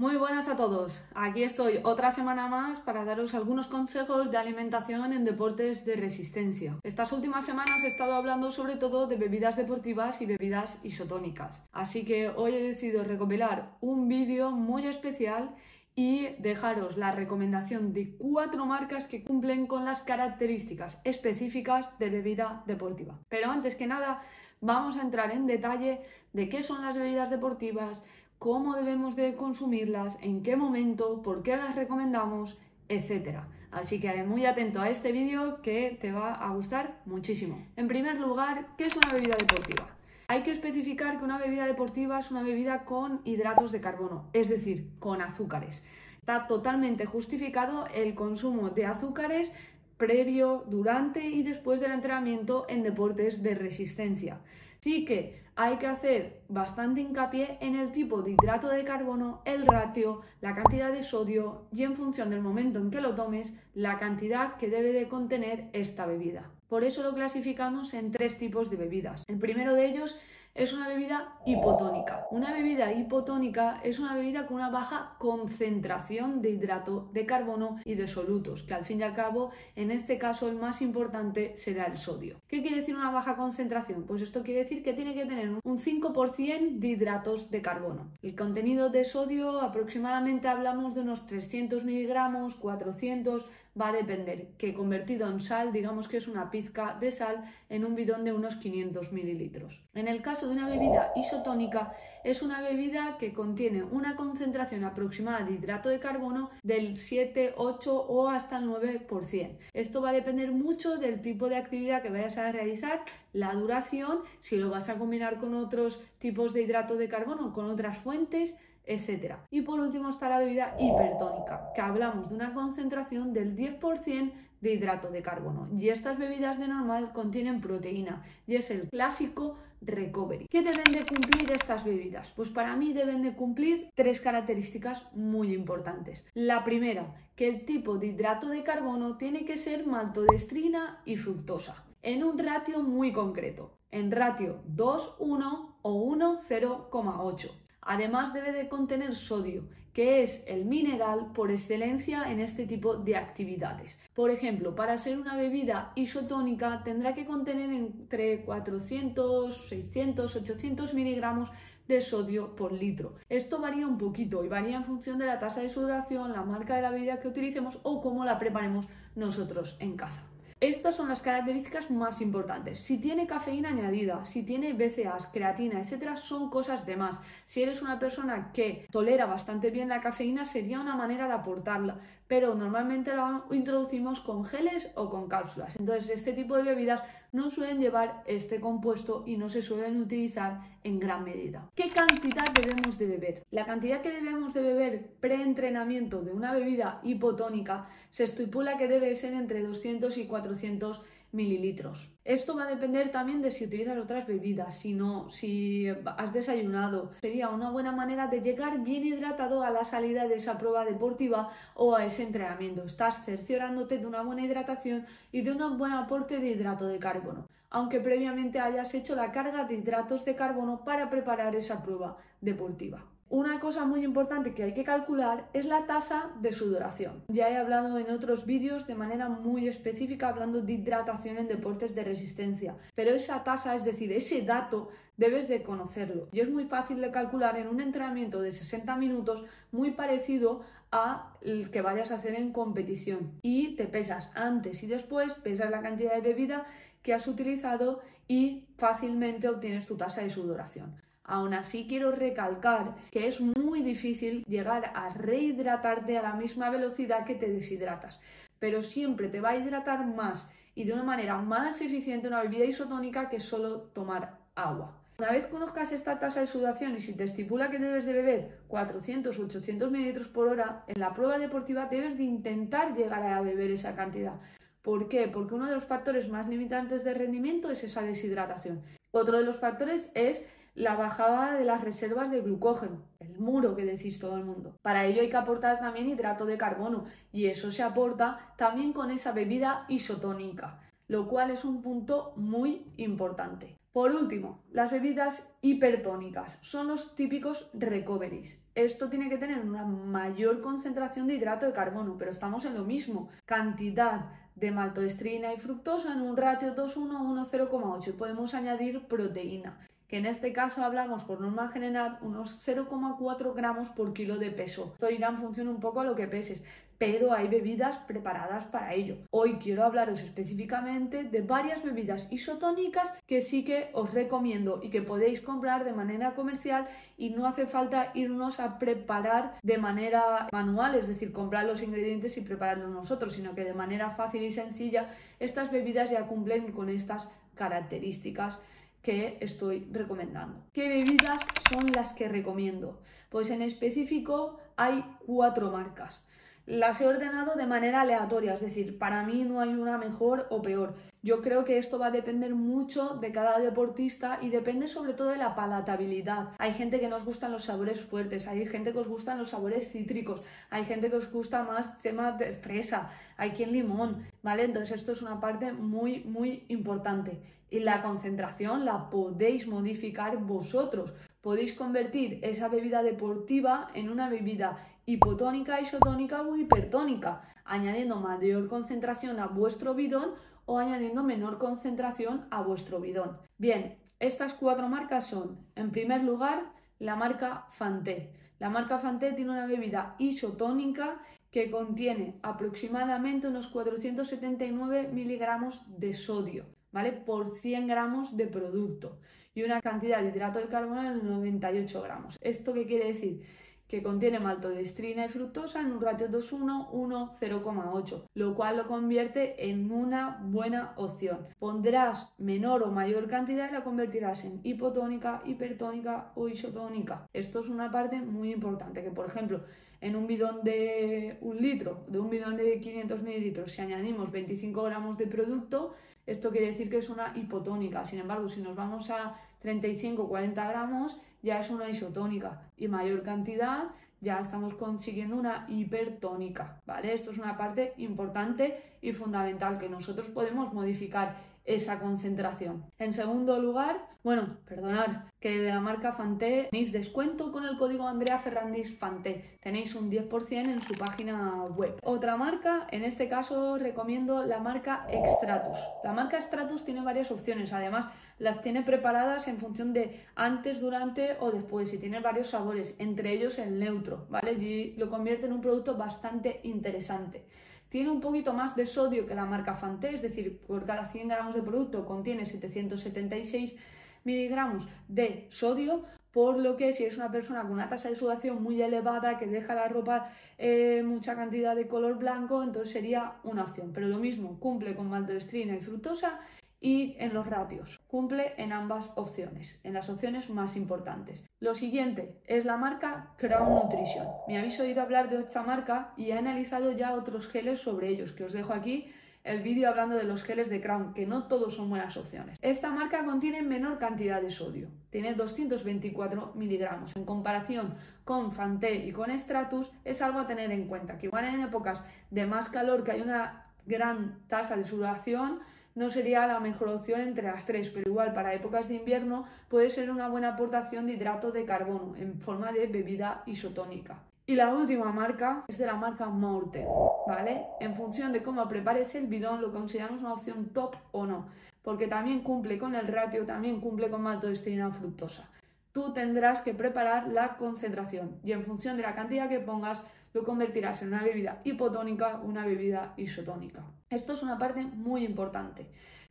Muy buenas a todos. Aquí estoy otra semana más para daros algunos consejos de alimentación en deportes de resistencia. Estas últimas semanas he estado hablando sobre todo de bebidas deportivas y bebidas isotónicas. Así que hoy he decidido recopilar un vídeo muy especial y dejaros la recomendación de cuatro marcas que cumplen con las características específicas de bebida deportiva. Pero antes que nada, vamos a entrar en detalle de qué son las bebidas deportivas, cómo debemos de consumirlas, en qué momento, por qué las recomendamos, etc. Así que muy atento a este vídeo que te va a gustar muchísimo. En primer lugar, ¿qué es una bebida deportiva? Hay que especificar que una bebida deportiva es una bebida con hidratos de carbono, es decir, con azúcares. Está totalmente justificado el consumo de azúcares previo, durante y después del entrenamiento en deportes de resistencia. Sí que hay que hacer bastante hincapié en el tipo de hidrato de carbono, el ratio, la cantidad de sodio y en función del momento en que lo tomes, la cantidad que debe de contener esta bebida. Por eso lo clasificamos en tres tipos de bebidas. El primero de ellos es una bebida hipotónica. Una bebida hipotónica es una bebida con una baja concentración de hidrato de carbono y de solutos, que al fin y al cabo, en este caso, el más importante será el sodio. ¿Qué quiere decir una baja concentración? Pues esto quiere decir que tiene que tener un 5% de hidratos de carbono. El contenido de sodio aproximadamente hablamos de unos 300 miligramos, 400 va a depender, que convertido en sal, digamos que es una pizca de sal en un bidón de unos 500 mililitros. En el caso de una bebida isotónica, es una bebida que contiene una concentración aproximada de hidrato de carbono del 7, 8 o hasta el 9%. Esto va a depender mucho del tipo de actividad que vayas a realizar, la duración, si lo vas a combinar con otros tipos de hidrato de carbono, con otras fuentes, etc. Y por último está la bebida hipertónica, que hablamos de una concentración del 10% de hidrato de carbono. Y estas bebidas de normal contienen proteína y es el clásico recovery. ¿Qué deben de cumplir estas bebidas? Pues para mí deben de cumplir tres características muy importantes. La primera, que el tipo de hidrato de carbono tiene que ser maltodestrina y fructosa en un ratio muy concreto, en ratio 2,1 o 1,0,8. Además debe de contener sodio, que es el mineral por excelencia en este tipo de actividades. Por ejemplo, para ser una bebida isotónica tendrá que contener entre 400, 600, 800 miligramos de sodio por litro. Esto varía un poquito y varía en función de la tasa de sudoración, la marca de la bebida que utilicemos o cómo la preparemos nosotros en casa. Estas son las características más importantes. Si tiene cafeína añadida, si tiene BCAAs, creatina, etcétera, son cosas de más. Si eres una persona que tolera bastante bien la cafeína, sería una manera de aportarla, pero normalmente la introducimos con geles o con cápsulas. Entonces, este tipo de bebidas no suelen llevar este compuesto y no se suelen utilizar en gran medida. ¿Qué cantidad debemos de beber? La cantidad que debemos de beber pre-entrenamiento de una bebida hipotónica se estipula que debe ser entre 200 y 400 mililitros. Esto va a depender también de si utilizas otras bebidas, si no, si has desayunado. Sería una buena manera de llegar bien hidratado a la salida de esa prueba deportiva o a ese entrenamiento. Estás cerciorándote de una buena hidratación y de un buen aporte de hidrato de carbono, aunque previamente hayas hecho la carga de hidratos de carbono para preparar esa prueba deportiva. Una cosa muy importante que hay que calcular es la tasa de sudoración. Ya he hablado en otros vídeos de manera muy específica hablando de hidratación en deportes de resistencia, pero esa tasa, es decir, ese dato, debes de conocerlo. Y es muy fácil de calcular en un entrenamiento de 60 minutos muy parecido a el que vayas a hacer en competición. Y te pesas antes y después, pesas la cantidad de bebida que has utilizado y fácilmente obtienes tu tasa de sudoración. Aún así quiero recalcar que es muy difícil llegar a rehidratarte a la misma velocidad que te deshidratas, pero siempre te va a hidratar más y de una manera más eficiente una bebida isotónica que solo tomar agua. Una vez conozcas esta tasa de sudación y si te estipula que debes de beber 400 o 800 mililitros por hora, en la prueba deportiva debes de intentar llegar a beber esa cantidad. ¿Por qué? Porque uno de los factores más limitantes de rendimiento es esa deshidratación. Otro de los factores es la bajada de las reservas de glucógeno, el muro que decís todo el mundo. Para ello hay que aportar también hidrato de carbono y eso se aporta también con esa bebida isotónica, lo cual es un punto muy importante. Por último, las bebidas hipertónicas son los típicos recoveries. Esto tiene que tener una mayor concentración de hidrato de carbono, pero estamos en lo mismo. Cantidad de maltodextrina y fructosa en un ratio 2,1 1,0,8 podemos añadir proteína que en este caso hablamos por norma general unos 0,4 gramos por kilo de peso. Esto irá en función un poco a lo que peses, pero hay bebidas preparadas para ello. Hoy quiero hablaros específicamente de varias bebidas isotónicas que sí que os recomiendo y que podéis comprar de manera comercial y no hace falta irnos a preparar de manera manual, es decir, comprar los ingredientes y prepararlos nosotros, sino que de manera fácil y sencilla estas bebidas ya cumplen con estas características que estoy recomendando. ¿Qué bebidas son las que recomiendo? Pues en específico hay cuatro marcas. Las he ordenado de manera aleatoria, es decir, para mí no hay una mejor o peor. Yo creo que esto va a depender mucho de cada deportista y depende sobre todo de la palatabilidad. Hay gente que nos gustan los sabores fuertes, hay gente que os gustan los sabores cítricos, hay gente que os gusta más tema de fresa, hay quien limón, ¿vale? Entonces esto es una parte muy, muy importante. Y la concentración la podéis modificar vosotros. Podéis convertir esa bebida deportiva en una bebida hipotónica, isotónica o hipertónica, añadiendo mayor concentración a vuestro bidón o añadiendo menor concentración a vuestro bidón. Bien, estas cuatro marcas son, en primer lugar, la marca Fanté. La marca Fanté tiene una bebida isotónica que contiene aproximadamente unos 479 miligramos de sodio. ¿Vale? Por 100 gramos de producto y una cantidad de hidrato de carbono de 98 gramos. ¿Esto qué quiere decir? que contiene maltodextrina y fructosa en un ratio 2,1, 1, 0,8, lo cual lo convierte en una buena opción. Pondrás menor o mayor cantidad y la convertirás en hipotónica, hipertónica o isotónica. Esto es una parte muy importante, que por ejemplo, en un bidón de un litro, de un bidón de 500 mililitros, si añadimos 25 gramos de producto, esto quiere decir que es una hipotónica. Sin embargo, si nos vamos a 35-40 gramos, ya es una isotónica. Y mayor cantidad, ya estamos consiguiendo una hipertónica. ¿Vale? Esto es una parte importante y fundamental que nosotros podemos modificar esa concentración. En segundo lugar, bueno, perdonad, que de la marca Fanté tenéis descuento con el código Andrea Ferrandis Fanté. Tenéis un 10% en su página web. Otra marca, en este caso recomiendo la marca Extratus. La marca Extratus tiene varias opciones, además las tiene preparadas en función de antes, durante o después y tiene varios sabores, entre ellos el neutro, ¿vale? Y lo convierte en un producto bastante interesante. Tiene un poquito más de sodio que la marca Fanté, es decir, por cada 100 gramos de producto contiene 776 miligramos de sodio, por lo que si es una persona con una tasa de sudación muy elevada, que deja la ropa eh, mucha cantidad de color blanco, entonces sería una opción. Pero lo mismo, cumple con maltodextrina y fructosa y en los ratios. Cumple en ambas opciones, en las opciones más importantes. Lo siguiente es la marca Crown Nutrition. Me habéis oído hablar de esta marca y he analizado ya otros geles sobre ellos, que os dejo aquí el vídeo hablando de los geles de Crown, que no todos son buenas opciones. Esta marca contiene menor cantidad de sodio, tiene 224 miligramos. En comparación con Fanté y con Stratus, es algo a tener en cuenta, que igual en épocas de más calor, que hay una gran tasa de sudación, no sería la mejor opción entre las tres, pero igual para épocas de invierno puede ser una buena aportación de hidrato de carbono en forma de bebida isotónica. Y la última marca es de la marca Morten, ¿vale? En función de cómo prepares el bidón, lo consideramos una opción top o no, porque también cumple con el ratio, también cumple con maltodextrina fructosa. Tú tendrás que preparar la concentración y en función de la cantidad que pongas, lo convertirás en una bebida hipotónica una bebida isotónica. Esto es una parte muy importante.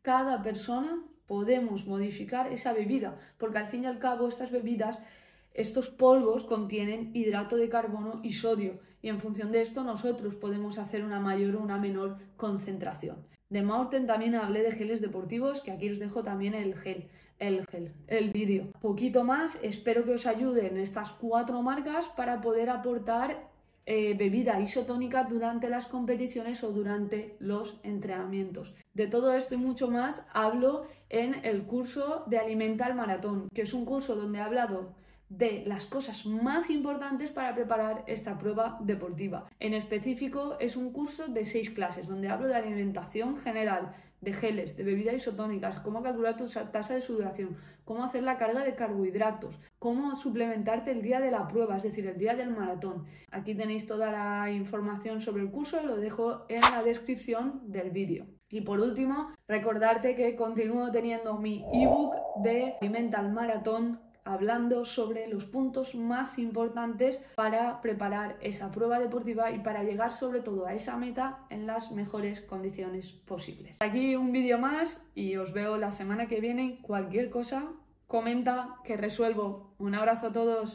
Cada persona podemos modificar esa bebida, porque al fin y al cabo estas bebidas, estos polvos contienen hidrato de carbono y sodio, y en función de esto nosotros podemos hacer una mayor o una menor concentración. De Maurten también hablé de geles deportivos, que aquí os dejo también el gel, el gel, el vídeo. Poquito más, espero que os ayuden estas cuatro marcas para poder aportar eh, bebida isotónica durante las competiciones o durante los entrenamientos. De todo esto y mucho más hablo en el curso de Alimenta el Maratón, que es un curso donde he hablado de las cosas más importantes para preparar esta prueba deportiva. En específico es un curso de seis clases donde hablo de alimentación general, de geles, de bebidas isotónicas, cómo calcular tu tasa de sudoración, cómo hacer la carga de carbohidratos, cómo suplementarte el día de la prueba, es decir, el día del maratón. Aquí tenéis toda la información sobre el curso, lo dejo en la descripción del vídeo. Y por último, recordarte que continúo teniendo mi ebook de Mental Maratón hablando sobre los puntos más importantes para preparar esa prueba deportiva y para llegar sobre todo a esa meta en las mejores condiciones posibles. Aquí un vídeo más y os veo la semana que viene. Cualquier cosa, comenta que resuelvo. Un abrazo a todos.